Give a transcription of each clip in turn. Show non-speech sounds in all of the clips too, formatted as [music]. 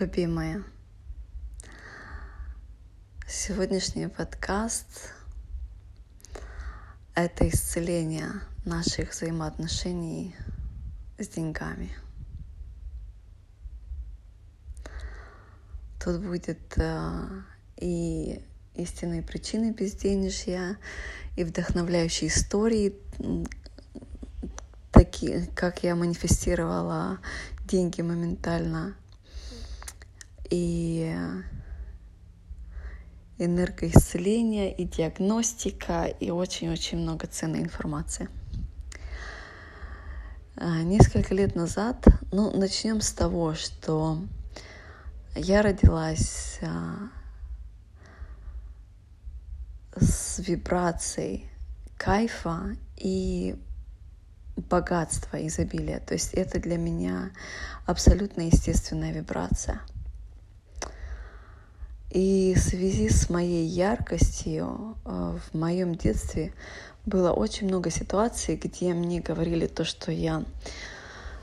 любимая. Сегодняшний подкаст – это исцеление наших взаимоотношений с деньгами. Тут будет э, и истинные причины безденежья, и вдохновляющие истории, такие, как я манифестировала деньги моментально – и энергоисцеление, и диагностика, и очень-очень много ценной информации. А, несколько лет назад, ну, начнем с того, что я родилась а, с вибрацией кайфа и богатства, изобилия. То есть это для меня абсолютно естественная вибрация – и в связи с моей яркостью э, в моем детстве было очень много ситуаций, где мне говорили то, что я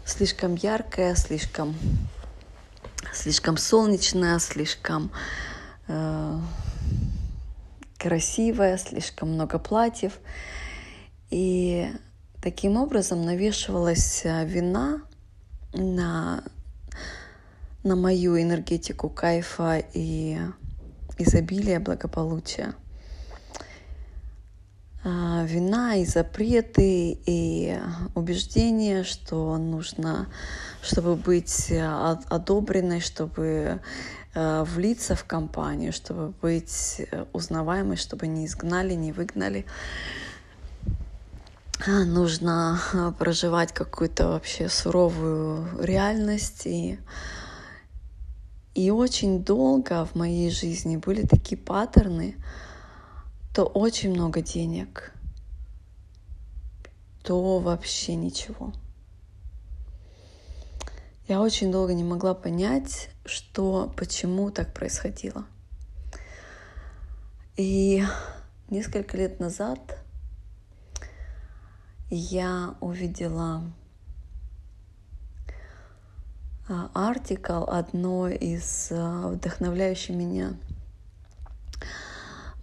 слишком яркая, слишком, слишком солнечная, слишком э, красивая, слишком много платьев. И таким образом навешивалась э, вина на на мою энергетику кайфа и изобилия, благополучия. А, вина и запреты, и убеждения, что нужно, чтобы быть одобренной, чтобы э, влиться в компанию, чтобы быть узнаваемой, чтобы не изгнали, не выгнали. А, нужно проживать какую-то вообще суровую реальность и и очень долго в моей жизни были такие паттерны, то очень много денег, то вообще ничего. Я очень долго не могла понять, что, почему так происходило. И несколько лет назад я увидела артикл одно из а, вдохновляющих меня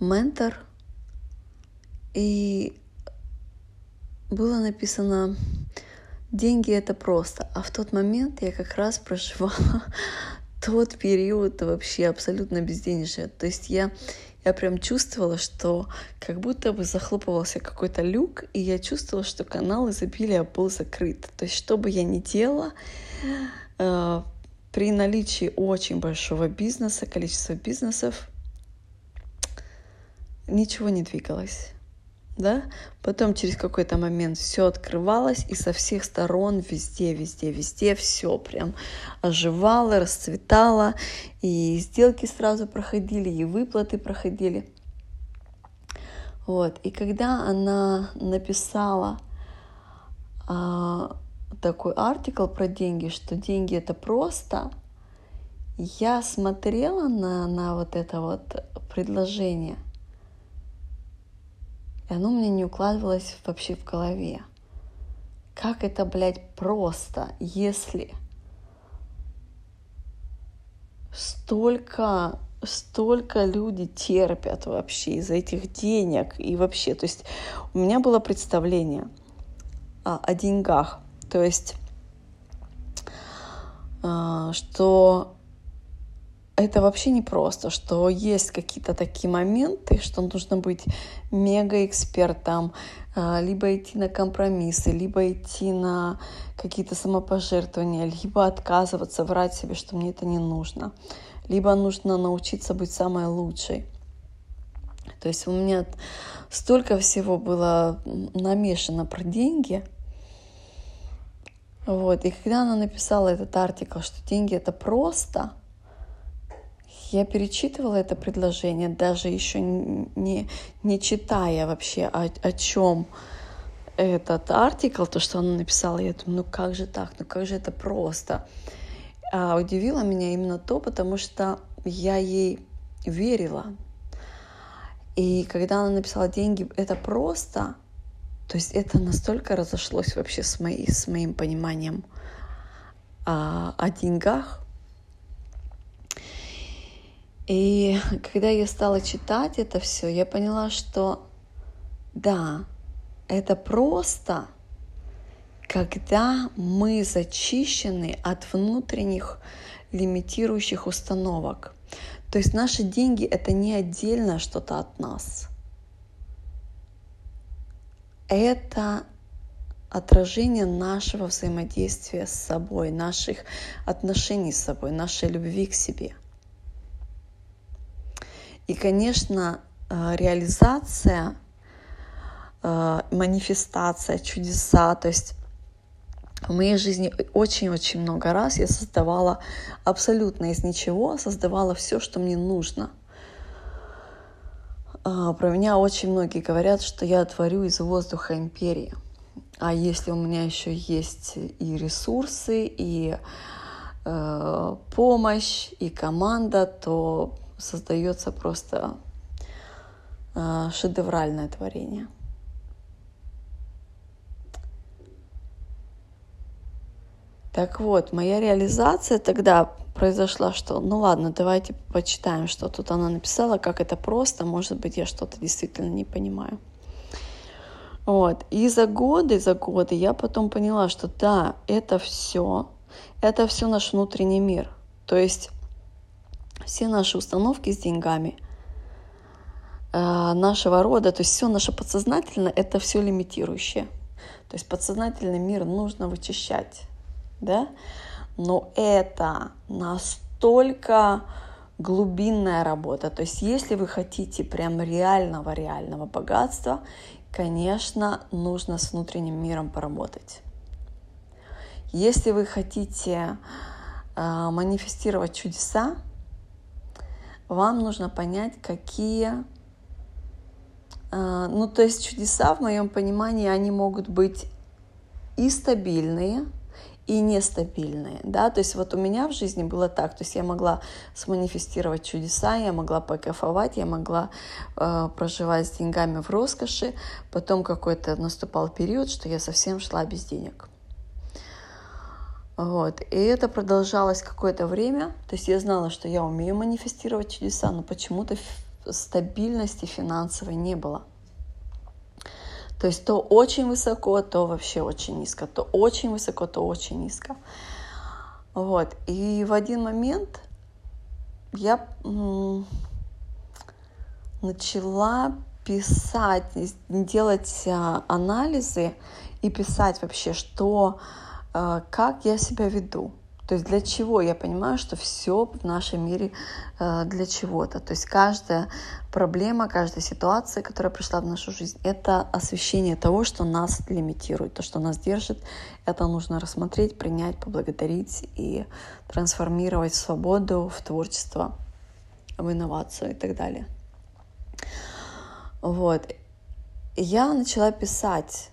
ментор. И было написано деньги это просто. А в тот момент я как раз проживала [laughs] тот период вообще абсолютно безденежья. То есть я, я прям чувствовала, что как будто бы захлопывался какой-то люк, и я чувствовала, что канал изобилия был закрыт. То есть что бы я ни делала, при наличии очень большого бизнеса, количества бизнесов, ничего не двигалось. Да? Потом через какой-то момент все открывалось, и со всех сторон, везде, везде, везде все прям оживало, расцветало, и сделки сразу проходили, и выплаты проходили. Вот. И когда она написала а, такой артикл про деньги, что деньги это просто, я смотрела на, на вот это вот предложение, и оно мне не укладывалось вообще в голове. Как это, блядь, просто, если столько столько люди терпят вообще из-за этих денег и вообще, то есть у меня было представление о, о деньгах, то есть, а, что это вообще не просто, что есть какие-то такие моменты, что нужно быть мега-экспертом, а, либо идти на компромиссы, либо идти на какие-то самопожертвования, либо отказываться, врать себе, что мне это не нужно, либо нужно научиться быть самой лучшей. То есть у меня столько всего было намешано про деньги – вот. И когда она написала этот артикл, что деньги это просто, я перечитывала это предложение, даже еще не, не читая вообще, о, о чем этот артикл, то, что она написала, я думаю, ну как же так, ну как же это просто. А удивило меня именно то, потому что я ей верила. И когда она написала деньги, это просто, то есть это настолько разошлось вообще с, моей, с моим пониманием о, о деньгах. И когда я стала читать это все, я поняла, что да, это просто, когда мы зачищены от внутренних лимитирующих установок. То есть наши деньги это не отдельно что-то от нас. Это отражение нашего взаимодействия с собой, наших отношений с собой, нашей любви к себе. И, конечно, э, реализация, э, манифестация, чудеса, то есть в моей жизни очень-очень много раз я создавала абсолютно из ничего, создавала все, что мне нужно. Э, про меня очень многие говорят, что я творю из воздуха империи. А если у меня еще есть и ресурсы, и э, помощь, и команда, то создается просто э, шедевральное творение. Так вот, моя реализация тогда произошла, что ну ладно, давайте почитаем, что тут она написала, как это просто, может быть, я что-то действительно не понимаю. Вот. И за годы, за годы я потом поняла, что да, это все, это все наш внутренний мир. То есть все наши установки с деньгами э, нашего рода, то есть все наше подсознательное, это все лимитирующее. То есть подсознательный мир нужно вычищать, да? Но это настолько глубинная работа. То есть если вы хотите прям реального-реального богатства, конечно, нужно с внутренним миром поработать. Если вы хотите э, манифестировать чудеса, вам нужно понять, какие... Э, ну, то есть чудеса, в моем понимании, они могут быть и стабильные, и нестабильные, да, то есть вот у меня в жизни было так, то есть я могла сманифестировать чудеса, я могла покайфовать, я могла э, проживать с деньгами в роскоши, потом какой-то наступал период, что я совсем шла без денег. Вот. И это продолжалось какое-то время. То есть я знала, что я умею манифестировать чудеса, но почему-то стабильности финансовой не было. То есть то очень высоко, то вообще очень низко, то очень высоко, то очень низко. Вот. И в один момент я начала писать, делать а, анализы и писать вообще, что, а, как я себя веду. То есть для чего? Я понимаю, что все в нашем мире э, для чего-то. То есть каждая проблема, каждая ситуация, которая пришла в нашу жизнь, это освещение того, что нас лимитирует, то, что нас держит. Это нужно рассмотреть, принять, поблагодарить и трансформировать свободу, в творчество, в инновацию и так далее. Вот. Я начала писать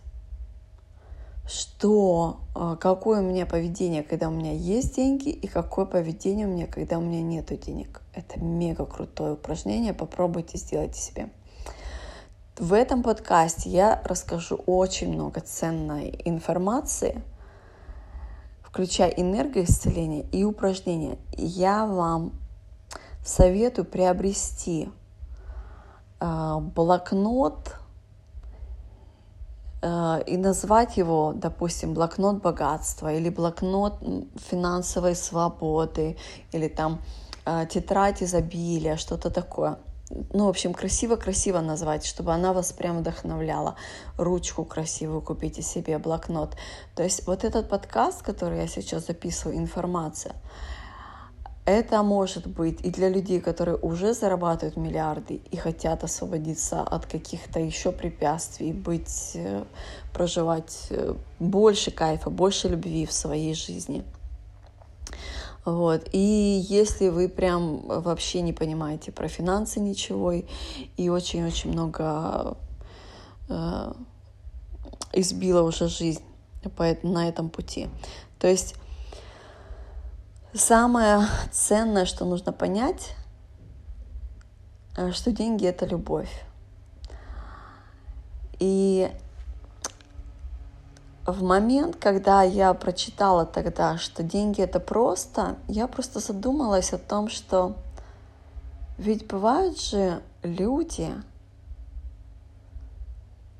что а, какое у меня поведение, когда у меня есть деньги, и какое поведение у меня, когда у меня нет денег. Это мега крутое упражнение, попробуйте сделать себе. В этом подкасте я расскажу очень много ценной информации, включая энергоисцеление и упражнения. Я вам советую приобрести а, блокнот и назвать его, допустим, блокнот богатства или блокнот финансовой свободы или там э, тетрадь изобилия, что-то такое. Ну, в общем, красиво-красиво назвать, чтобы она вас прям вдохновляла. Ручку красивую купите себе, блокнот. То есть вот этот подкаст, который я сейчас записываю, информация, это может быть и для людей, которые уже зарабатывают миллиарды и хотят освободиться от каких-то еще препятствий, быть, э, проживать э, больше кайфа, больше любви в своей жизни. Вот. И если вы прям вообще не понимаете про финансы ничего и очень-очень много э, избила уже жизнь на этом пути. То есть Самое ценное, что нужно понять, э, что деньги это любовь. И в момент, когда я прочитала тогда, что деньги это просто, я просто задумалась о том, что Ведь бывают же люди,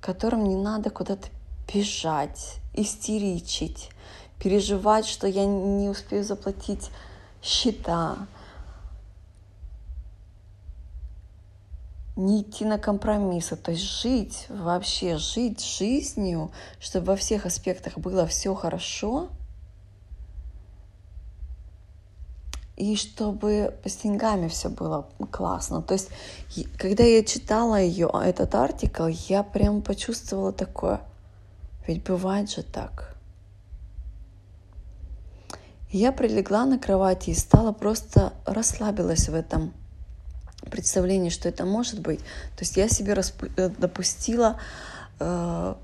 которым не надо куда-то бежать, истеричить, переживать, что я не успею заплатить счета, не идти на компромиссы, то есть жить вообще, жить жизнью, чтобы во всех аспектах было все хорошо, и чтобы с деньгами все было классно. То есть, когда я читала ее, этот артикл, я прям почувствовала такое, ведь бывает же так. Я прилегла на кровати и стала просто расслабилась в этом представлении, что это может быть. То есть я себе э, допустила э,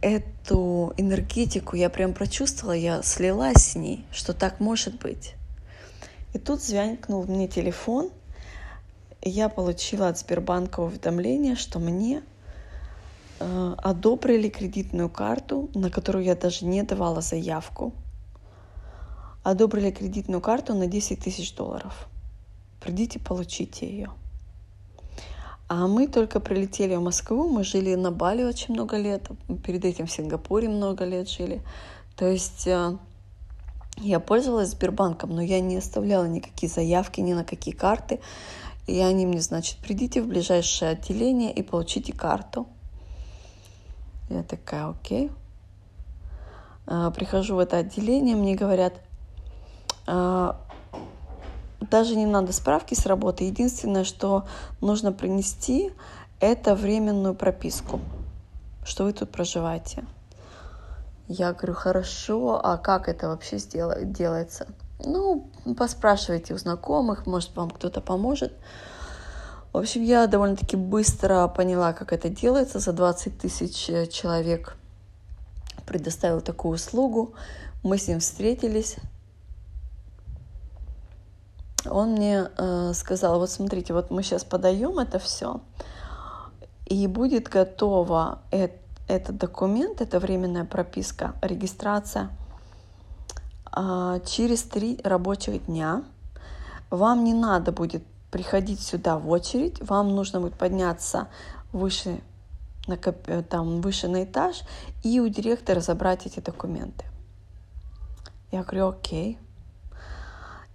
эту энергетику, я прям прочувствовала, я слилась с ней, что так может быть. И тут звякнул мне телефон, и я получила от Сбербанка уведомление, что мне э, одобрили кредитную карту, на которую я даже не давала заявку. Одобрили кредитную карту на 10 тысяч долларов. Придите, получите ее. А мы только прилетели в Москву, мы жили на Бали очень много лет, перед этим в Сингапуре много лет жили. То есть э, я пользовалась Сбербанком, но я не оставляла никакие заявки ни на какие карты. И они мне, значит, придите в ближайшее отделение и получите карту. Я такая, окей. Э, прихожу в это отделение, мне говорят, «Э, даже не надо справки с работы. Единственное, что нужно принести, это временную прописку, что вы тут проживаете. Я говорю, хорошо, а как это вообще делается? Ну, поспрашивайте у знакомых, может, вам кто-то поможет. В общем, я довольно-таки быстро поняла, как это делается. За 20 тысяч э, человек предоставил такую услугу. Мы с ним встретились он мне э, сказал, вот смотрите, вот мы сейчас подаем это все, и будет готово э, этот документ, это временная прописка, регистрация э, через три рабочих дня. Вам не надо будет приходить сюда в очередь, вам нужно будет подняться выше на, там, выше на этаж и у директора забрать эти документы. Я говорю, окей,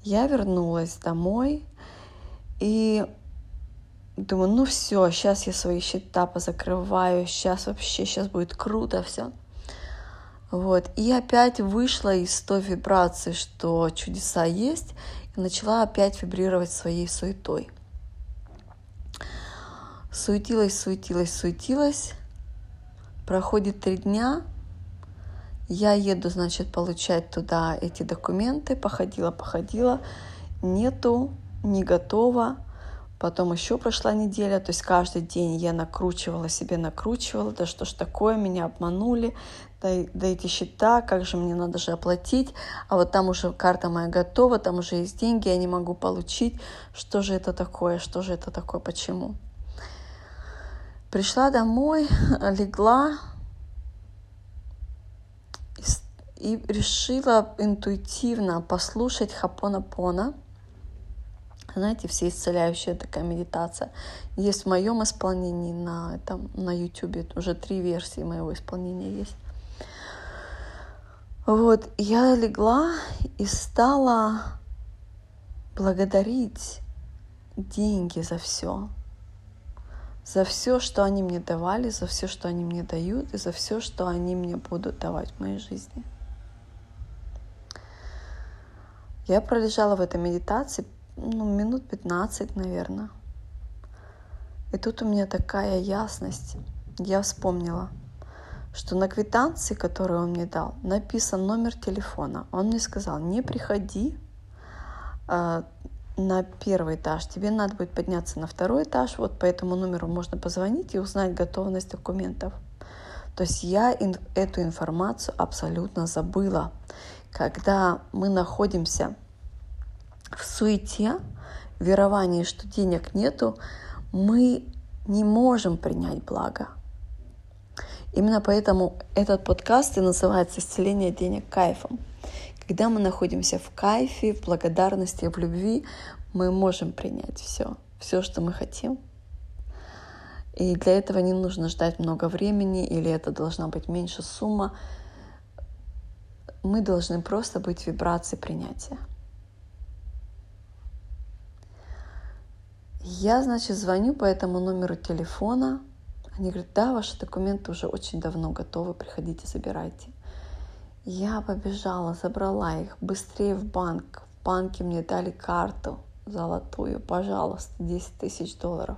я вернулась домой и думаю, ну все, сейчас я свои счета позакрываю, сейчас вообще, сейчас будет круто все. Вот. И опять вышла из той вибрации, что чудеса есть, и начала опять вибрировать своей суетой. Суетилась, суетилась, суетилась. Проходит три дня, я еду, значит, получать туда эти документы, походила, походила, нету, не готова. Потом еще прошла неделя, то есть каждый день я накручивала себе, накручивала, да что ж такое, меня обманули, да, да эти счета, как же мне надо же оплатить, а вот там уже карта моя готова, там уже есть деньги, я не могу получить, что же это такое, что же это такое, почему. Пришла домой, легла, и решила интуитивно послушать Хапона-Пона. Знаете, все исцеляющая такая медитация. Есть в моем исполнении на, этом, на YouTube. Уже три версии моего исполнения есть. Вот, я легла и стала благодарить деньги за все. За все, что они мне давали, за все, что они мне дают, и за все, что они мне будут давать в моей жизни. Я пролежала в этой медитации ну, минут 15, наверное. И тут у меня такая ясность. Я вспомнила, что на квитанции, которую он мне дал, написан номер телефона. Он мне сказал, не приходи э, на первый этаж, тебе надо будет подняться на второй этаж, вот по этому номеру можно позвонить и узнать готовность документов. То есть я эту информацию абсолютно забыла когда мы находимся в суете, веровании, что денег нету, мы не можем принять благо. Именно поэтому этот подкаст и называется «Исцеление денег кайфом». Когда мы находимся в кайфе, в благодарности, в любви, мы можем принять все, все, что мы хотим. И для этого не нужно ждать много времени, или это должна быть меньше сумма. Мы должны просто быть в вибрации принятия. Я, значит, звоню по этому номеру телефона. Они говорят, да, ваши документы уже очень давно готовы, приходите, забирайте. Я побежала, забрала их быстрее в банк. В банке мне дали карту золотую, пожалуйста, 10 тысяч долларов.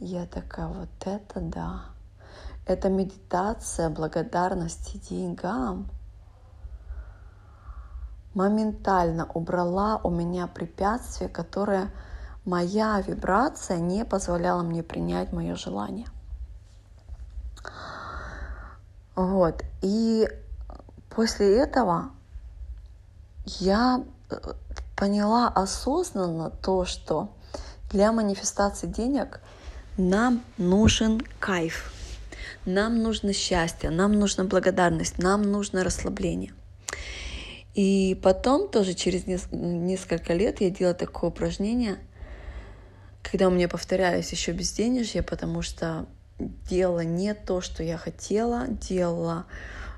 Я такая, вот это да. Это медитация благодарности деньгам моментально убрала у меня препятствие, которое моя вибрация не позволяла мне принять мое желание. Вот. И после этого я э, поняла осознанно то, что для манифестации денег нам нужен кайф, нам нужно счастье, нам нужна благодарность, нам нужно расслабление. И потом тоже через несколько лет я делала такое упражнение – когда у меня повторялись еще безденежье, потому что делала не то, что я хотела, делала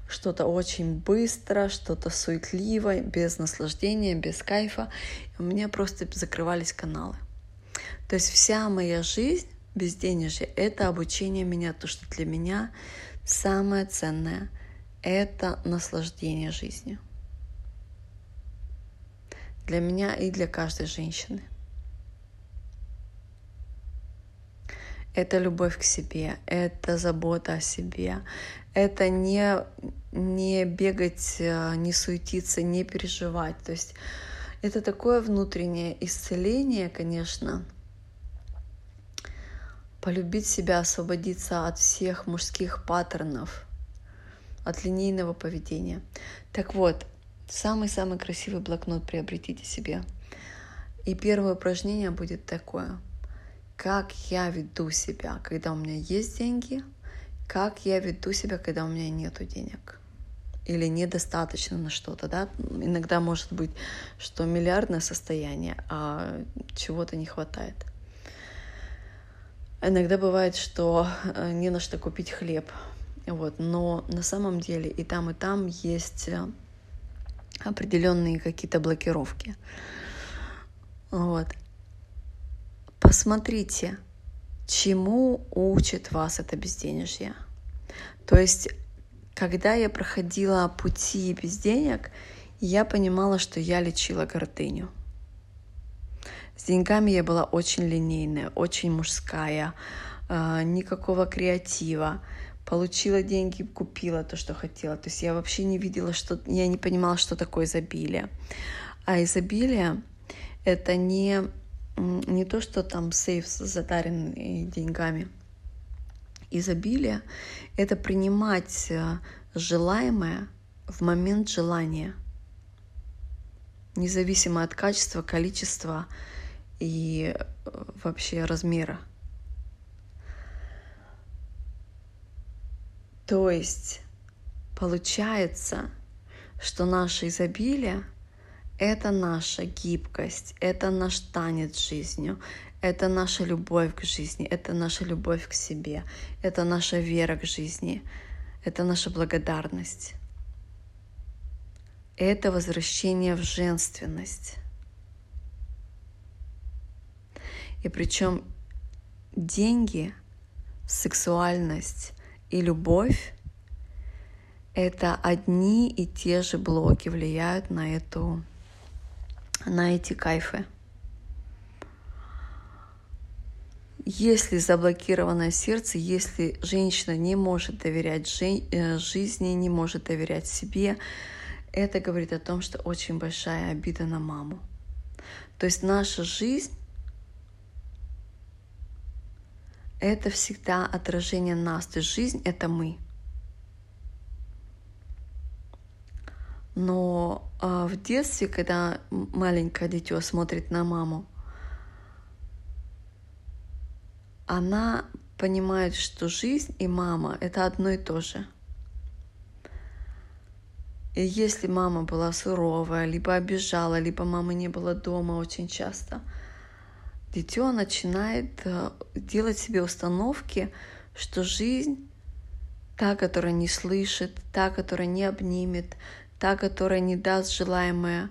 что-то очень быстро, что-то суетливо, без наслаждения, без кайфа. у меня просто закрывались каналы. То есть вся моя жизнь безденежье — это обучение меня, то, что для меня самое ценное — это наслаждение жизнью. Для меня и для каждой женщины — это любовь к себе, это забота о себе, это не, не бегать, э, не суетиться, не переживать. То есть это такое внутреннее исцеление, конечно, полюбить себя, освободиться от всех мужских паттернов, от линейного поведения. Так вот, самый-самый красивый блокнот приобретите себе. И первое упражнение будет такое. Как я веду себя, когда у меня есть деньги, как я веду себя, когда у меня нет денег? Или недостаточно на что-то, да, иногда может быть, что миллиардное состояние, а чего-то не хватает. Иногда бывает, что э, не на что купить хлеб, вот, но на самом деле и там, и там есть э, определенные какие-то блокировки. Вот. Посмотрите, чему учит вас это безденежье. То есть, когда я проходила пути без денег, я понимала, что я лечила гордыню. С деньгами я была очень линейная, очень мужская, а, никакого креатива. Получила деньги, купила то, что хотела. То есть я вообще не видела, что я не понимала, что такое изобилие. А изобилие это не не то, что там сейф затарен деньгами. Изобилие — это принимать э, желаемое в момент желания, независимо от качества, количества и э, вообще размера. То есть получается, что наше изобилие — это наша гибкость, это наш танец жизнью, это наша любовь к жизни, это наша любовь к себе, это наша вера к жизни, это наша благодарность. Это возвращение в женственность. И причем деньги, сексуальность и любовь — это одни и те же блоки влияют на эту на эти кайфы. Если заблокированное сердце, если женщина не может доверять э, жизни, не может доверять себе, это говорит о том, что очень большая обида на маму. То есть наша жизнь — это всегда отражение нас. То есть жизнь — это мы. Но а в детстве, когда маленькое дитё смотрит на маму, она понимает, что жизнь и мама — это одно и то же. И если мама была суровая, либо обижала, либо мамы не было дома очень часто, дитё начинает э, делать себе установки, что жизнь та, которая не слышит, та, которая не обнимет, та, которая не даст желаемое,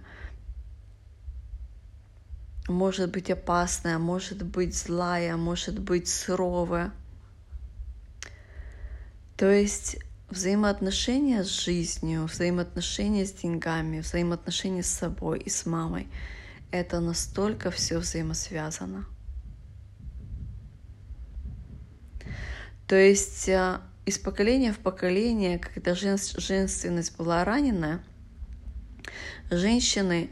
может быть опасная, может быть злая, может быть суровая. То есть взаимоотношения с жизнью, взаимоотношения с деньгами, взаимоотношения с собой и с мамой — это настолько все взаимосвязано. То есть э, из поколения в поколение, когда женственность была ранена, женщины,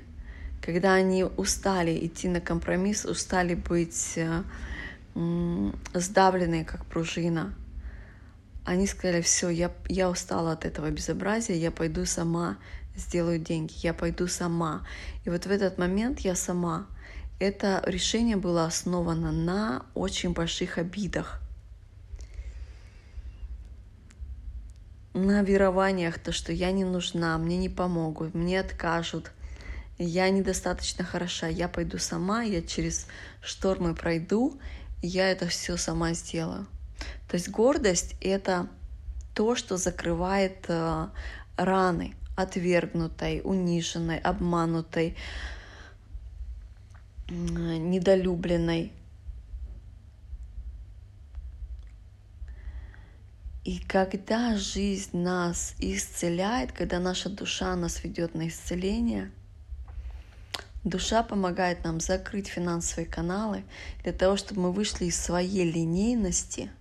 когда они устали идти на компромисс, устали быть э, сдавленные, как пружина — они сказали, все, я, я устала от этого безобразия, я пойду сама, сделаю деньги, я пойду сама. И вот в этот момент я сама. Это решение было основано на очень больших обидах. На верованиях, то, что я не нужна, мне не помогут, мне откажут, я недостаточно хороша, я пойду сама, я через штормы пройду, я это все сама сделаю. То есть гордость — это то, что закрывает э, раны отвергнутой, униженной, обманутой, недолюбленной. И когда жизнь нас исцеляет, когда наша душа нас ведет на исцеление, душа помогает нам закрыть финансовые каналы для того, чтобы мы вышли из своей линейности –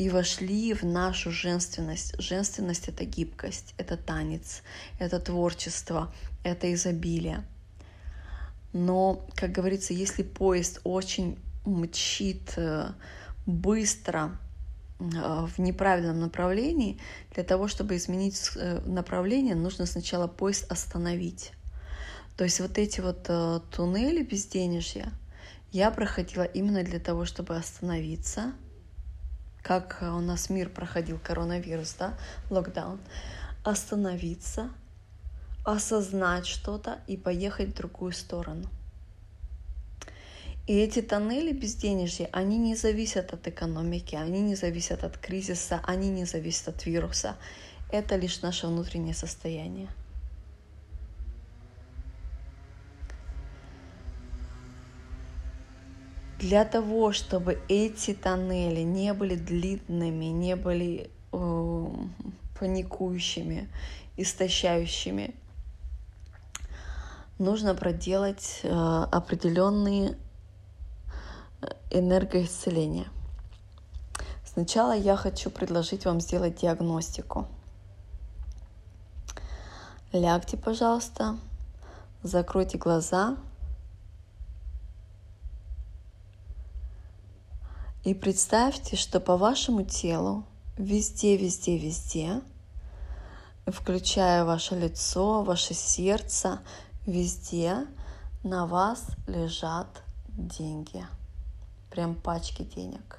и вошли в нашу женственность. Женственность — это гибкость, это танец, это творчество, это изобилие. Но, как говорится, если поезд очень мчит э, быстро э, в неправильном направлении, для того, чтобы изменить э, направление, нужно сначала поезд остановить. То есть вот эти вот туннели безденежья я проходила именно для того, чтобы остановиться — как у нас мир проходил коронавирус, да, локдаун, остановиться, осознать что-то и поехать в другую сторону. И эти тоннели безденежья, они не зависят от экономики, они не зависят от кризиса, они не зависят от вируса. Это лишь наше внутреннее состояние. Для того, чтобы эти тоннели не были длинными, не были э, паникующими, истощающими, нужно проделать э, определенные э, энергоисцеления. Сначала я хочу предложить вам сделать диагностику. Лягте, пожалуйста, закройте глаза – И представьте, что по вашему телу везде, везде, везде, включая ваше лицо, ваше сердце, везде на вас лежат деньги. Прям пачки денег.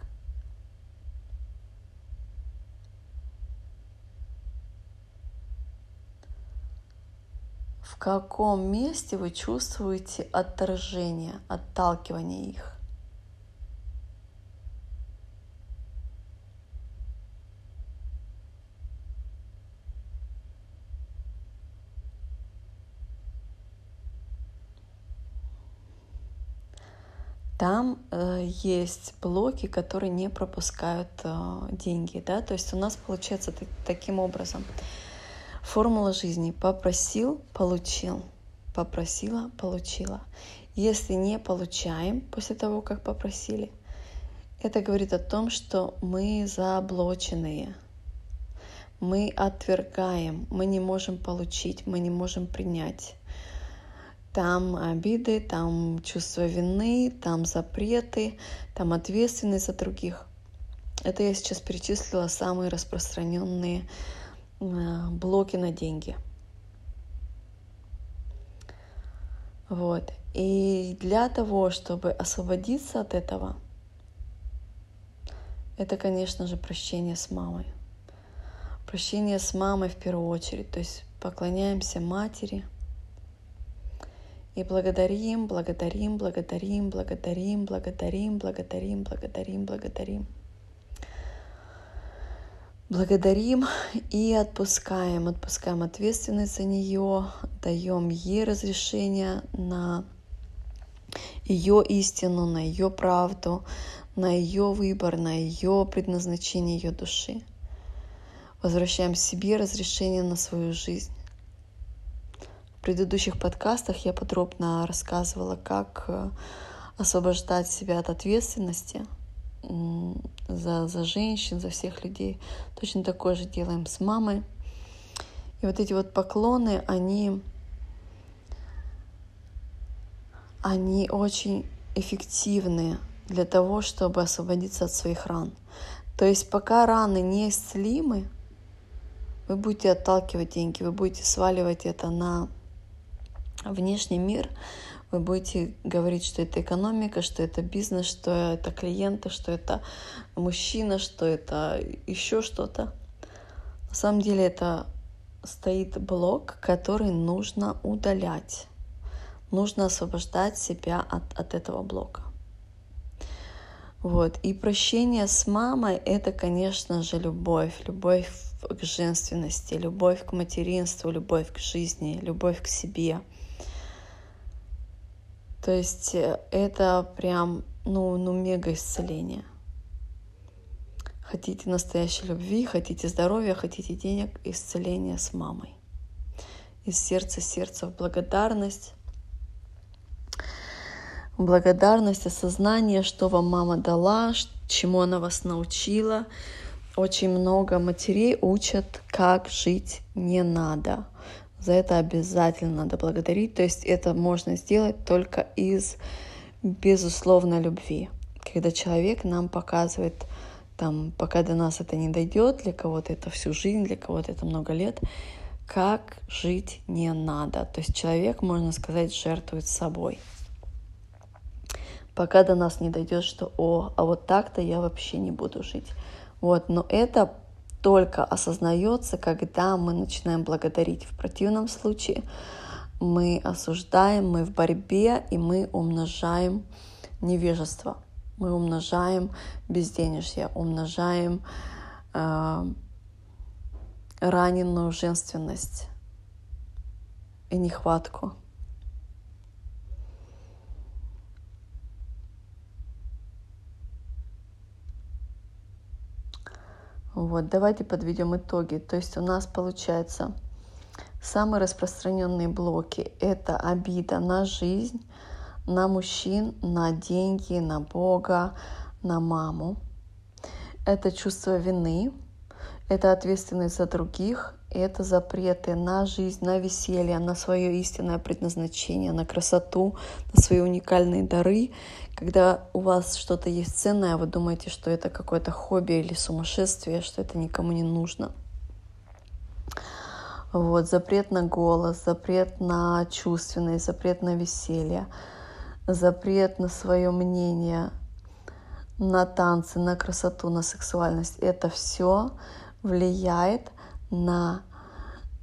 В каком месте вы чувствуете отторжение, отталкивание их? Там э, есть блоки, которые не пропускают э, деньги, да, то есть у нас получается таким образом. Формула жизни попросил, получил, попросила, получила. Если не получаем после того, как попросили, это говорит о том, что мы заблоченные, мы отвергаем, мы не можем получить, мы не можем принять. Там обиды, там чувство вины, там запреты, там ответственность за других. Это я сейчас перечислила самые распространенные блоки на деньги. Вот. И для того, чтобы освободиться от этого, это, конечно же, прощение с мамой. Прощение с мамой в первую очередь. То есть поклоняемся матери и благодарим, благодарим, благодарим, благодарим, благодарим, благодарим, благодарим, благодарим. Благодарим и отпускаем, отпускаем ответственность за нее, даем ей разрешение на ее истину, на ее правду, на ее выбор, на ее предназначение ее души. Возвращаем себе разрешение на свою жизнь. В предыдущих подкастах я подробно рассказывала, как э, освобождать себя от ответственности за, за женщин, за всех людей. Точно такое же делаем с мамой. И вот эти вот поклоны, они, они очень эффективны для того, чтобы освободиться от своих ран. То есть пока раны не исцелимы, вы будете отталкивать деньги, вы будете сваливать это на внешний мир, вы будете говорить, что это экономика, что это бизнес, что это клиенты, что это мужчина, что это еще что-то. На самом деле это стоит блок, который нужно удалять. Нужно освобождать себя от, от этого блока. Вот. И прощение с мамой — это, конечно же, любовь. Любовь к женственности, любовь к материнству, любовь к жизни, любовь к себе. То есть э, это прям, ну, ну мега исцеление. Хотите настоящей любви, хотите здоровья, хотите денег, исцеление с мамой. Из сердца сердца в благодарность благодарность, осознание, что вам мама дала, чему она вас научила. Очень много матерей учат, как жить не надо. За это обязательно надо благодарить. То есть это можно сделать только из безусловной любви. Когда человек нам показывает, там, пока до нас это не дойдет, для кого-то это всю жизнь, для кого-то это много лет, как жить не надо. То есть человек, можно сказать, жертвует собой пока до нас не дойдет, что о, а вот так-то я вообще не буду жить. Вот, но это только осознается, когда мы начинаем благодарить. В противном случае мы осуждаем, мы в борьбе, и мы умножаем невежество. Мы умножаем безденежье, умножаем э, раненую женственность и нехватку. Вот, давайте подведем итоги. То есть у нас получается самые распространенные блоки – это обида на жизнь, на мужчин, на деньги, на Бога, на маму. Это чувство вины, это ответственность за других, это запреты на жизнь, на веселье, на свое истинное предназначение, на красоту, на свои уникальные дары. Когда у вас что-то есть ценное, вы думаете, что это какое-то хобби или сумасшествие, что это никому не нужно. Вот, запрет на голос, запрет на чувственность, запрет на веселье, запрет на свое мнение, на танцы, на красоту, на сексуальность. Это все влияет на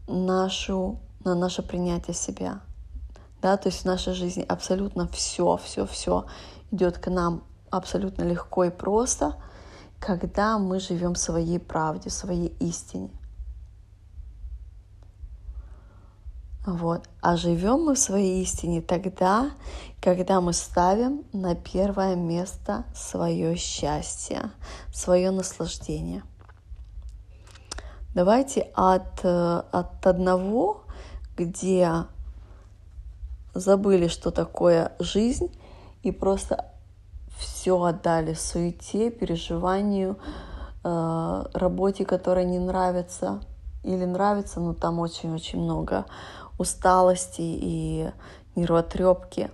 нашу, на наше принятие себя. Да, то есть в нашей жизни абсолютно все, все, все идет к нам абсолютно легко и просто, когда мы живем своей правде, своей истине. Вот. А живем мы в своей истине тогда, когда мы ставим на первое место свое счастье, свое наслаждение. Давайте от, э, от одного, где забыли, что такое жизнь, и просто все отдали суете, переживанию, э, работе, которая не нравится или нравится, но там очень-очень много усталости и нервотрепки.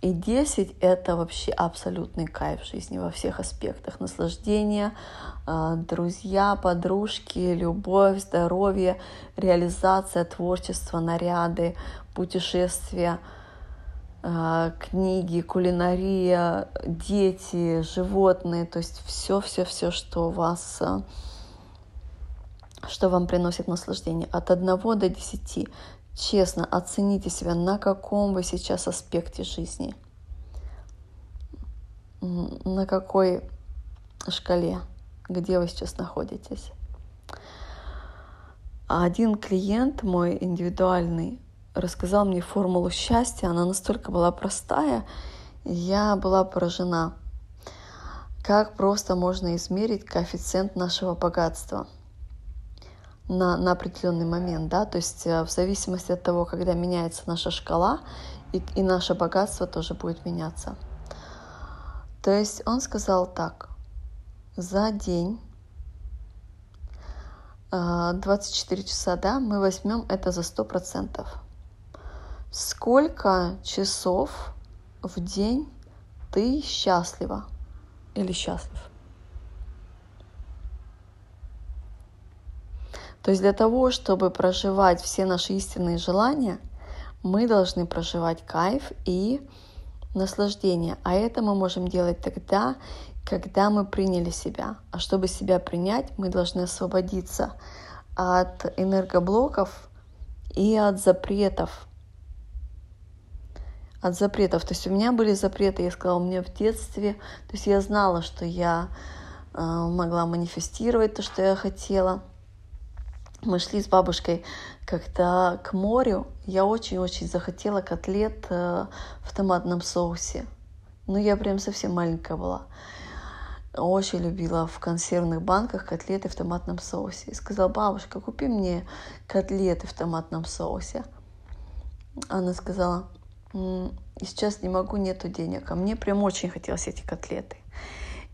И 10 — это вообще абсолютный кайф жизни во всех аспектах. Наслаждение, друзья, подружки, любовь, здоровье, реализация, творчество, наряды, путешествия, а, книги, кулинария, дети, животные, то есть все, все, все, что вас а, что вам приносит наслаждение. От 1 до 10 честно оцените себя, на каком вы сейчас аспекте жизни, на какой шкале, где вы сейчас находитесь. Один клиент мой индивидуальный рассказал мне формулу счастья, она настолько была простая, я была поражена, как просто можно измерить коэффициент нашего богатства – на, на определенный момент, да, то есть э, в зависимости от того, когда меняется наша шкала, и, и наше богатство тоже будет меняться. То есть он сказал так, за день 24 э, часа, да, мы возьмем это за 100%. Сколько часов в день ты счастлива или счастлив? То есть для того, чтобы проживать все наши истинные желания, мы должны проживать кайф и наслаждение. А это мы можем делать тогда, когда мы приняли себя. А чтобы себя принять, мы должны освободиться от энергоблоков и от запретов. От запретов. То есть у меня были запреты, я сказала, у меня в детстве, то есть я знала, что я э, могла манифестировать то, что я хотела – мы шли с бабушкой когда к морю. Я очень-очень захотела котлет э, в томатном соусе. Ну, я прям совсем маленькая была. Очень любила в консервных банках котлеты в томатном соусе. И сказала, бабушка, купи мне котлеты в томатном соусе. Она сказала, сейчас не могу, нету денег. А мне прям очень хотелось эти котлеты.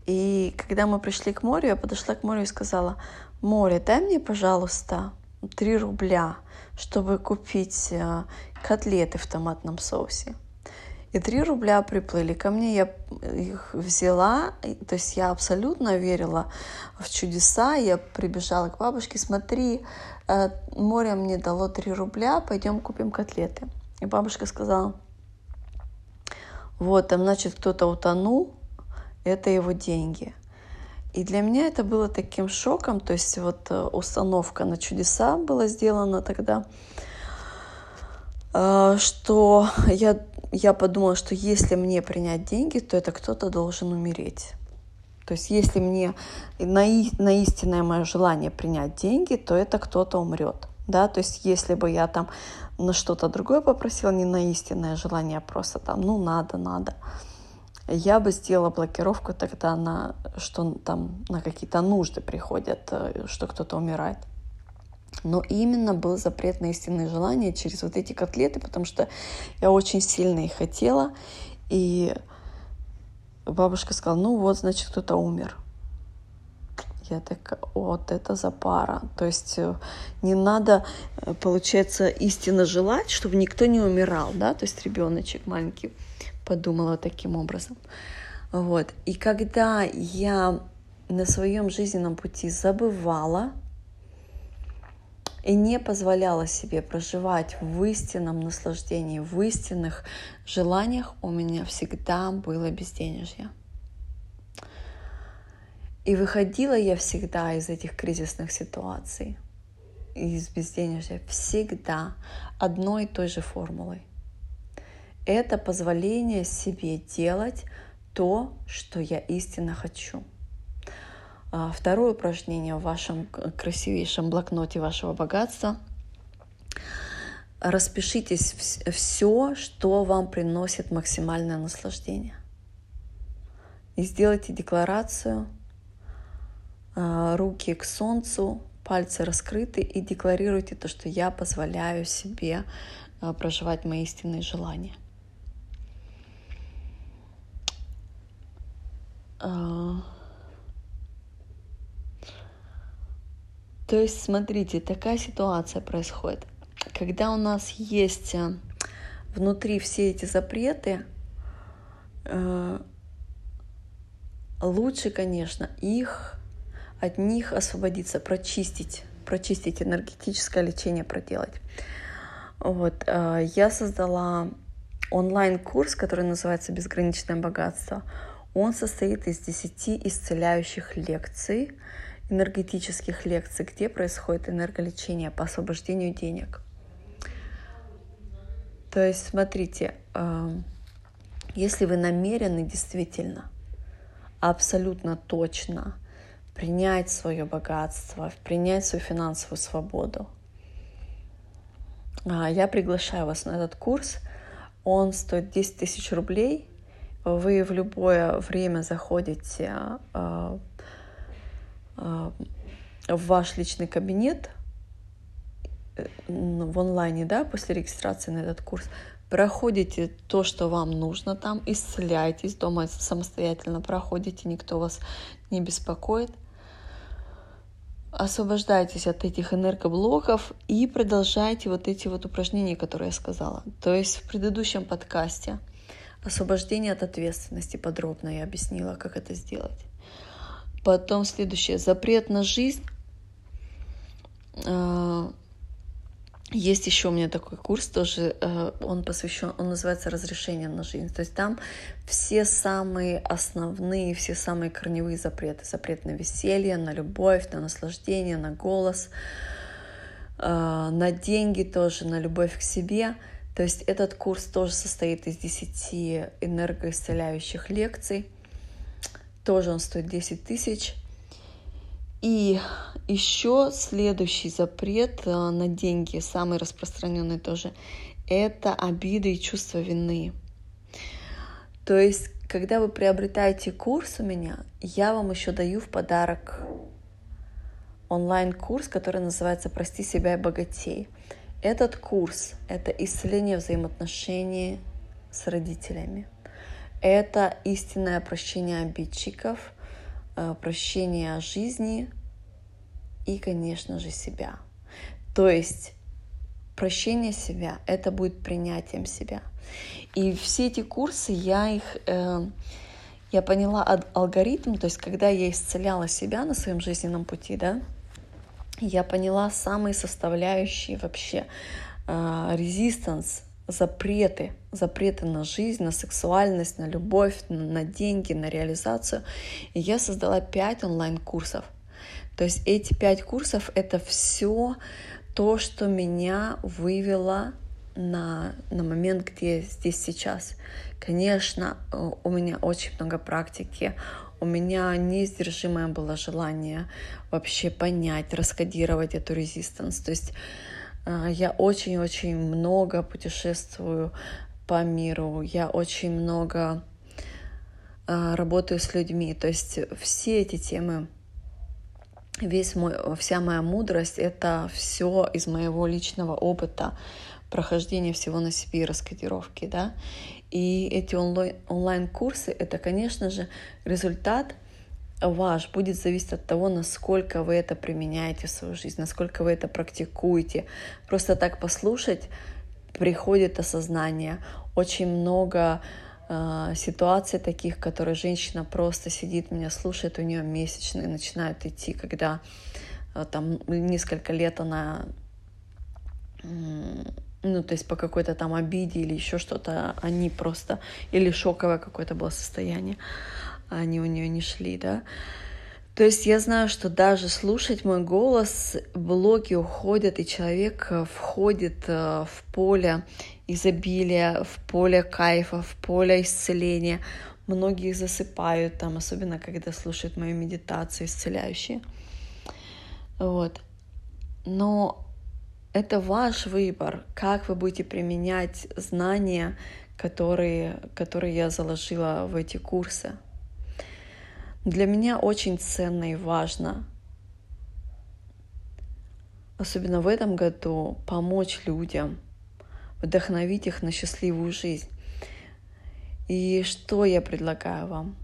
И когда мы пришли к морю, я подошла к морю и сказала, море, дай мне, пожалуйста, 3 рубля, чтобы купить э, котлеты в томатном соусе. И 3 рубля приплыли ко мне, я их взяла, то есть я абсолютно верила в чудеса, я прибежала к бабушке, смотри, э, море мне дало 3 рубля, пойдем купим котлеты. И бабушка сказала, вот, там, значит, кто-то утонул, это его деньги. И для меня это было таким шоком, то есть вот э, установка на чудеса была сделана тогда, э, что я, я подумала, что если мне принять деньги, то это кто-то должен умереть. То есть если мне на, на истинное мое желание принять деньги, то это кто-то умрет. Да? То есть если бы я там на что-то другое попросила, не на истинное желание, а просто там, ну надо, надо, я бы сделала блокировку тогда на что там на какие-то нужды приходят, э, что кто-то умирает. Но именно был запрет на истинные желания через вот эти котлеты, потому что я очень сильно их хотела. И бабушка сказала, ну вот, значит, кто-то умер. Я такая, вот это за пара. То есть э, не надо, э, получается, истинно желать, чтобы никто не умирал, да, то есть ребеночек маленький подумала таким образом. Вот. И когда я на своем жизненном пути забывала и не позволяла себе проживать в истинном наслаждении, в истинных желаниях, у меня всегда было безденежье. И выходила я всегда из этих кризисных ситуаций, из безденежья, всегда одной и той же формулой это позволение себе делать то, что я истинно хочу. А, второе упражнение в вашем красивейшем блокноте вашего богатства. Распишитесь все, что вам приносит максимальное наслаждение. И сделайте декларацию, а, руки к солнцу, пальцы раскрыты и декларируйте то, что я позволяю себе а, проживать мои истинные желания. А, то есть, смотрите, такая ситуация происходит. Когда у нас есть э, внутри все эти запреты, э, лучше, конечно, их от них освободиться, прочистить, прочистить энергетическое лечение проделать. Вот, э, я создала онлайн-курс, который называется «Безграничное богатство». Он состоит из 10 исцеляющих лекций энергетических лекций, где происходит энерголечение по освобождению денег. То есть, смотрите, эм, если вы намерены действительно, абсолютно точно принять свое богатство, принять свою финансовую свободу, а, я приглашаю вас на этот курс. Он стоит 10 тысяч рублей. Вы в любое время заходите а, в ваш личный кабинет э, в онлайне, да, после регистрации на этот курс, проходите то, что вам нужно там, исцеляйтесь дома самостоятельно, проходите, никто вас не беспокоит. Освобождайтесь от этих энергоблоков и продолжайте вот эти вот упражнения, которые я сказала. То есть в предыдущем подкасте освобождение от ответственности подробно я объяснила, как это сделать. Потом следующее. Запрет на жизнь. А, есть еще у меня такой курс тоже, э, он посвящен, он называется «Разрешение на жизнь». То есть там все самые основные, все самые корневые запреты. Запрет на веселье, на любовь, на наслаждение, на голос, э, на деньги тоже, на любовь к себе. То есть этот курс тоже состоит из 10 энергоисцеляющих лекций – тоже он стоит 10 тысяч. И еще следующий запрет э, на деньги, самый распространенный тоже, это обиды и чувство вины. То есть, когда вы приобретаете курс у меня, я вам еще даю в подарок онлайн-курс, который называется «Прости себя и богатей». Этот курс — это исцеление взаимоотношений с родителями — это истинное прощение обидчиков, э, прощение жизни и, конечно же, себя. То есть прощение себя — это будет принятием себя. И все эти курсы, я их... Э, я поняла алгоритм, то есть когда я исцеляла себя на своем жизненном пути, да, я поняла самые составляющие вообще резистанс, запреты, запреты на жизнь, на сексуальность, на любовь, на деньги, на реализацию. И я создала пять онлайн-курсов. То есть эти пять курсов — это все то, что меня вывело на, на момент, где здесь сейчас. Конечно, э, у меня очень много практики, у меня неиздержимое было желание вообще понять, раскодировать эту резистанс. То есть я очень-очень много путешествую по миру, я очень много а, работаю с людьми. То есть все эти темы, весь мой, вся моя мудрость — это все из моего личного опыта прохождения всего на себе и раскодировки, да. И эти онлайн-курсы — это, конечно же, результат — ваш будет зависеть от того, насколько вы это применяете в свою жизнь, насколько вы это практикуете. Просто так послушать приходит осознание. Очень много э, ситуаций таких, которые женщина просто сидит, меня слушает, у нее месячные начинают идти, когда э, там несколько лет она ну, то есть по какой-то там обиде или еще что-то, они просто, или шоковое какое-то было состояние они у нее не шли, да. То есть я знаю, что даже слушать мой голос, блоки уходят, и человек э, входит э, в поле изобилия, в поле кайфа, в поле исцеления. Многие засыпают там, особенно когда слушают мою медитацию исцеляющие. Вот. Но это ваш выбор, как вы будете применять знания, которые, которые я заложила в эти курсы. Для меня очень ценно и важно, особенно в этом году, помочь людям, вдохновить их на счастливую жизнь. И что я предлагаю вам?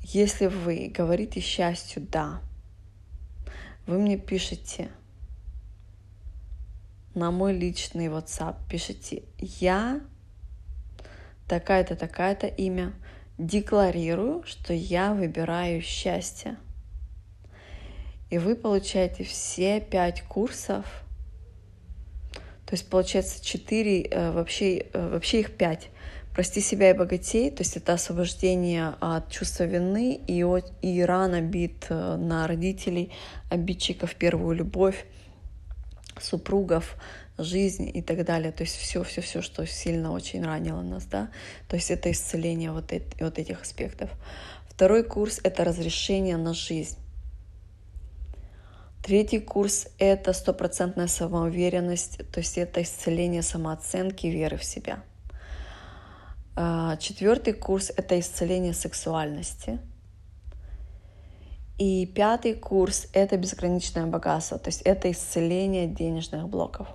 Если вы говорите счастью «да», вы мне пишете на мой личный WhatsApp, пишите «я такая-то, такая-то имя, декларирую, что я выбираю счастье. И вы получаете все пять курсов. То есть получается четыре, э, вообще, э, вообще их пять. «Прости себя и богатей», то есть это освобождение от чувства вины и, от, и ран обид э, на родителей, обидчиков, первую любовь, супругов, жизнь и так далее. То есть все, все, все, что сильно очень ранило нас, да. То есть это исцеление вот, эти, вот этих аспектов. Второй курс — это разрешение на жизнь. Третий курс — это стопроцентная самоуверенность, то есть это исцеление самооценки, веры в себя. А, Четвертый курс — это исцеление сексуальности. И пятый курс — это безграничное богатство, то есть это исцеление денежных блоков.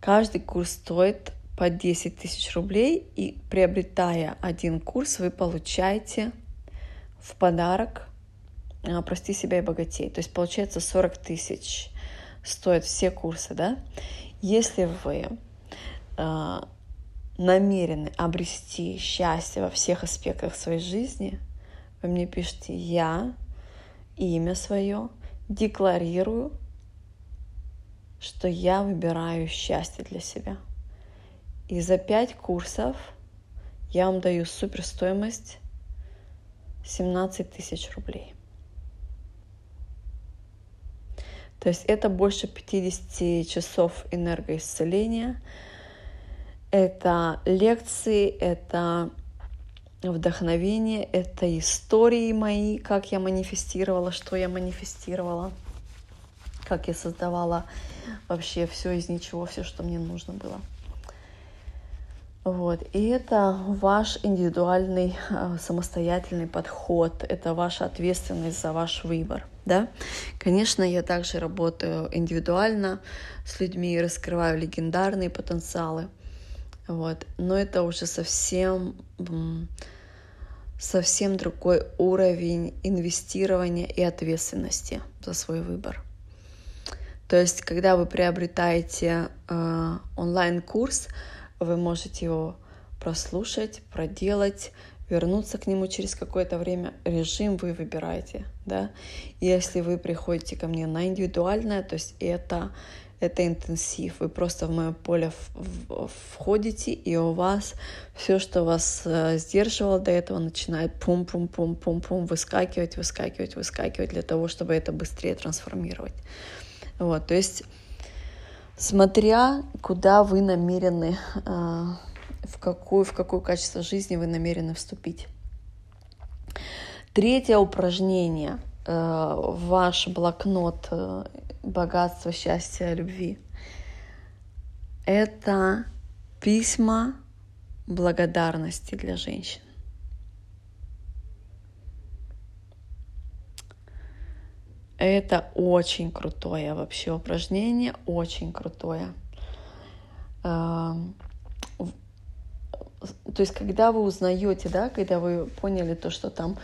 Каждый курс стоит по 10 тысяч рублей, и приобретая один курс, вы получаете в подарок а, прости себя и богатей. То есть получается 40 тысяч стоят все курсы, да? Если вы э, намерены обрести счастье во всех аспектах своей жизни, вы мне пишите «Я», имя свое, декларирую, что я выбираю счастье для себя. И за пять курсов я вам даю супер стоимость 17 тысяч рублей. То есть это больше 50 часов энергоисцеления. Это лекции, это вдохновение, это истории мои, как я манифестировала, что я манифестировала, как я создавала вообще все из ничего, все, что мне нужно было. Вот. И это ваш индивидуальный э, самостоятельный подход, это ваша ответственность за ваш выбор. Да? Конечно, я также работаю индивидуально с людьми раскрываю легендарные потенциалы. Вот. Но это уже совсем, совсем другой уровень инвестирования и ответственности за свой выбор. То есть, когда вы приобретаете э, онлайн-курс, вы можете его прослушать, проделать, вернуться к нему через какое-то время. Режим вы выбираете, да. Если вы приходите ко мне на индивидуальное, то есть это это интенсив. Вы просто в мое поле входите, и у вас все, что вас э, сдерживало до этого, начинает пум-пум-пум-пум-пум выскакивать, выскакивать, выскакивать для того, чтобы это быстрее трансформировать. Вот, то есть смотря куда вы намерены, э, в какую, в какое качество жизни вы намерены вступить. Третье упражнение э, ваш блокнот э, богатства, счастья, любви. Это письма благодарности для женщин. Это очень крутое вообще упражнение, очень крутое. То есть, когда вы узнаете, да, когда вы поняли то, что там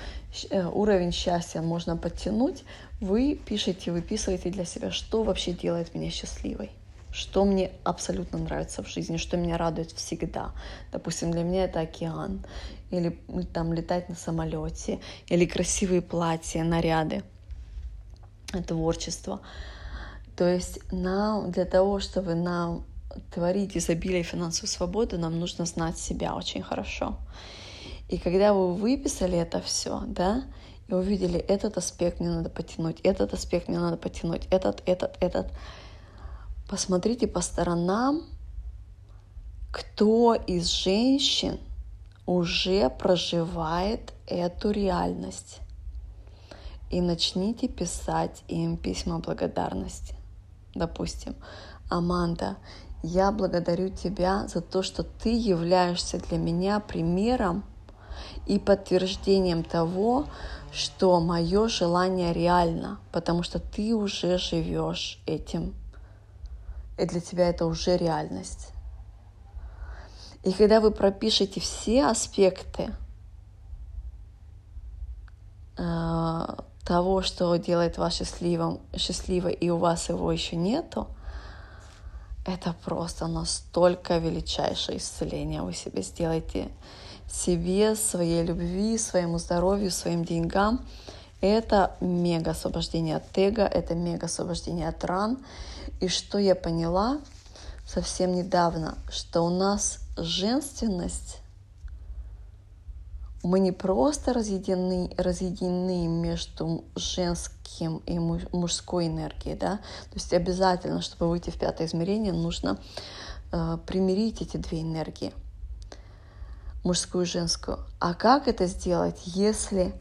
э, уровень счастья можно подтянуть, вы пишете, выписываете для себя, что вообще делает меня счастливой что мне абсолютно нравится в жизни, что меня радует всегда. Допустим, для меня это океан, или там летать на самолете, или красивые платья, наряды творчество. То есть нам, для того, чтобы нам творить изобилие и финансовую свободу, нам нужно знать себя очень хорошо. И когда вы выписали это все, да, и увидели, этот аспект мне надо потянуть, этот аспект мне надо потянуть, этот, этот, этот, посмотрите по сторонам, кто из женщин уже проживает эту реальность и начните писать им письма благодарности. Допустим, Аманда, я благодарю тебя за то, что ты являешься для меня примером и подтверждением того, что мое желание реально, потому что ты уже живешь этим. И для тебя это уже реальность. И когда вы пропишете все аспекты э, того, что делает вас счастливым, счастливой, и у вас его еще нету, это просто настолько величайшее исцеление вы себе сделаете себе, своей любви, своему здоровью, своим деньгам. Это мега освобождение от эго, это мега освобождение от ран. И что я поняла, совсем недавно, что у нас женственность, мы не просто разъединены, разъединены между женским и мужской энергией, да, то есть обязательно, чтобы выйти в пятое измерение, нужно э, примирить эти две энергии, мужскую и женскую. А как это сделать, если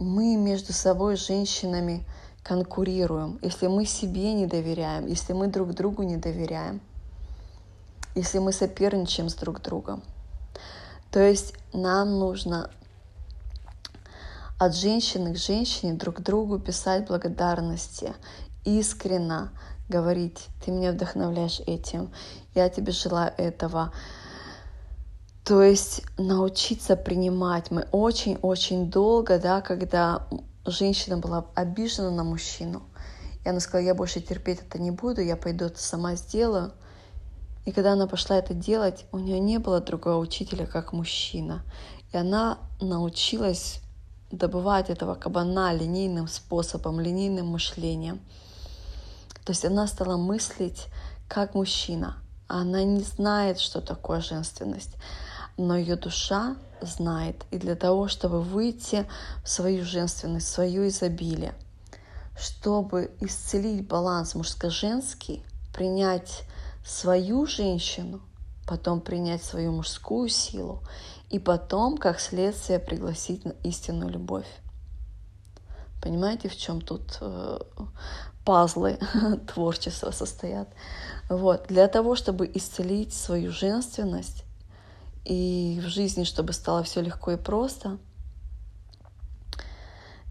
мы между собой, женщинами, конкурируем, если мы себе не доверяем, если мы друг другу не доверяем, если мы соперничаем с друг другом. То есть нам нужно от женщины к женщине друг другу писать благодарности, искренно говорить, ты меня вдохновляешь этим, я тебе желаю этого. То есть научиться принимать. Мы очень-очень долго, да, когда женщина была обижена на мужчину. И она сказала, я больше терпеть это не буду, я пойду это сама сделаю. И когда она пошла это делать, у нее не было другого учителя, как мужчина. И она научилась добывать этого кабана линейным способом, линейным мышлением. То есть она стала мыслить как мужчина. Она не знает, что такое женственность но ее душа знает. И для того, чтобы выйти в свою женственность, в свое изобилие, чтобы исцелить баланс мужско-женский, принять свою женщину, потом принять свою мужскую силу и потом, как следствие, пригласить на истинную любовь. Понимаете, в чем тут э, пазлы [laughs] творчества состоят? Вот. Для того, чтобы исцелить свою женственность, и в жизни, чтобы стало все легко и просто,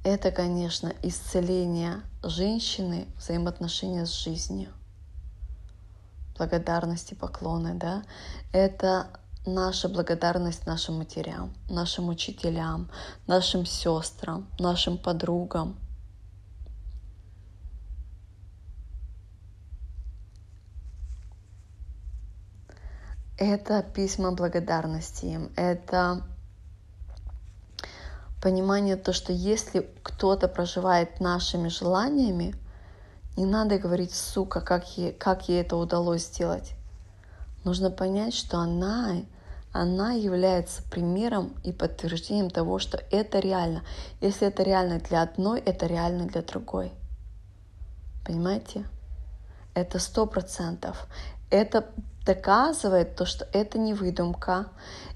это, конечно, исцеление женщины, взаимоотношения с жизнью, благодарности, поклоны, да, это наша благодарность нашим матерям, нашим учителям, нашим сестрам, нашим подругам, это письма благодарности им, это понимание то, что если кто-то проживает нашими желаниями, не надо говорить, сука, как ей, как ей это удалось сделать. Нужно понять, что она, она является примером и подтверждением того, что это реально. Если это реально для одной, это реально для другой. Понимаете? Это сто процентов. Это доказывает то, что это не выдумка,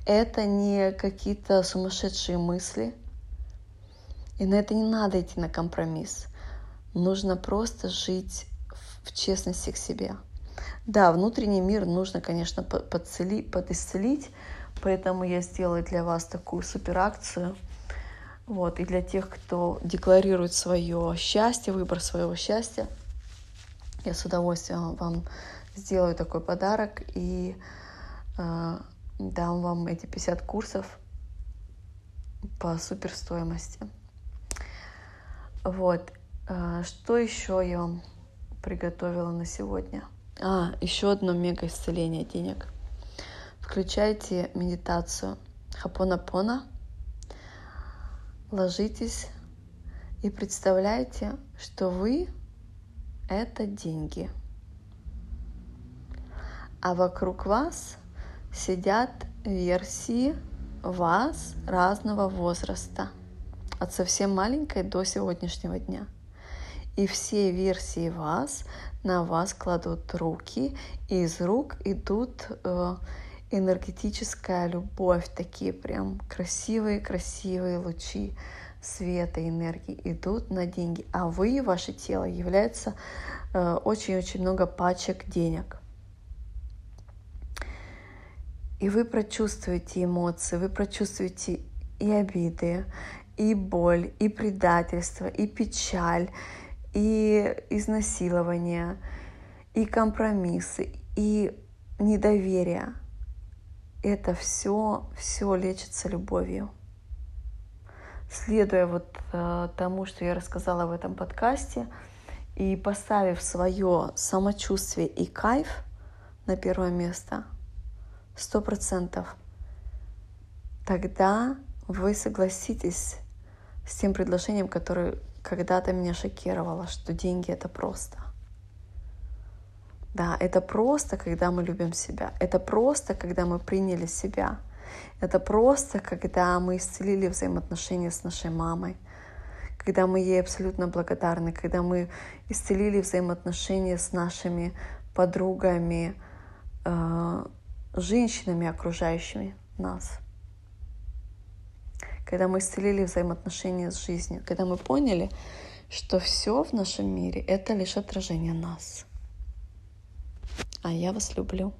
это не какие-то сумасшедшие мысли. И на это не надо идти на компромисс. Нужно просто жить в честности к себе. Да, внутренний мир нужно, конечно, подцелить, подисцелить, поэтому я сделаю для вас такую суперакцию. Вот, и для тех, кто декларирует свое счастье, выбор своего счастья, я с удовольствием вам сделаю такой подарок и э, дам вам эти 50 курсов по супер стоимости. Вот. Э, что еще я вам приготовила на сегодня? А, еще одно мега исцеление денег. Включайте медитацию Хапона-пона. Ложитесь и представляйте, что вы — это деньги — а вокруг вас сидят версии вас разного возраста, от совсем маленькой до сегодняшнего дня. И все версии вас на вас кладут руки, и из рук идут э, энергетическая любовь, такие прям красивые-красивые лучи света, энергии идут на деньги, а вы, ваше тело, является э, очень-очень много пачек денег – и вы прочувствуете эмоции, вы прочувствуете и обиды, и боль, и предательство, и печаль, и изнасилование, и компромиссы, и недоверие. Это все, все лечится любовью. Следуя вот э, тому, что я рассказала в этом подкасте, и поставив свое самочувствие и кайф на первое место – сто процентов, тогда вы согласитесь с тем предложением, которое когда-то меня шокировало, что деньги это просто. Да, это просто, когда мы любим себя. Это просто, когда мы приняли себя. Это просто, когда мы исцелили взаимоотношения с нашей мамой, когда мы ей абсолютно благодарны, когда мы исцелили взаимоотношения с нашими подругами, э, женщинами, окружающими нас. Когда мы исцелили взаимоотношения с жизнью, когда мы поняли, что все в нашем мире — это лишь отражение нас. А я вас люблю.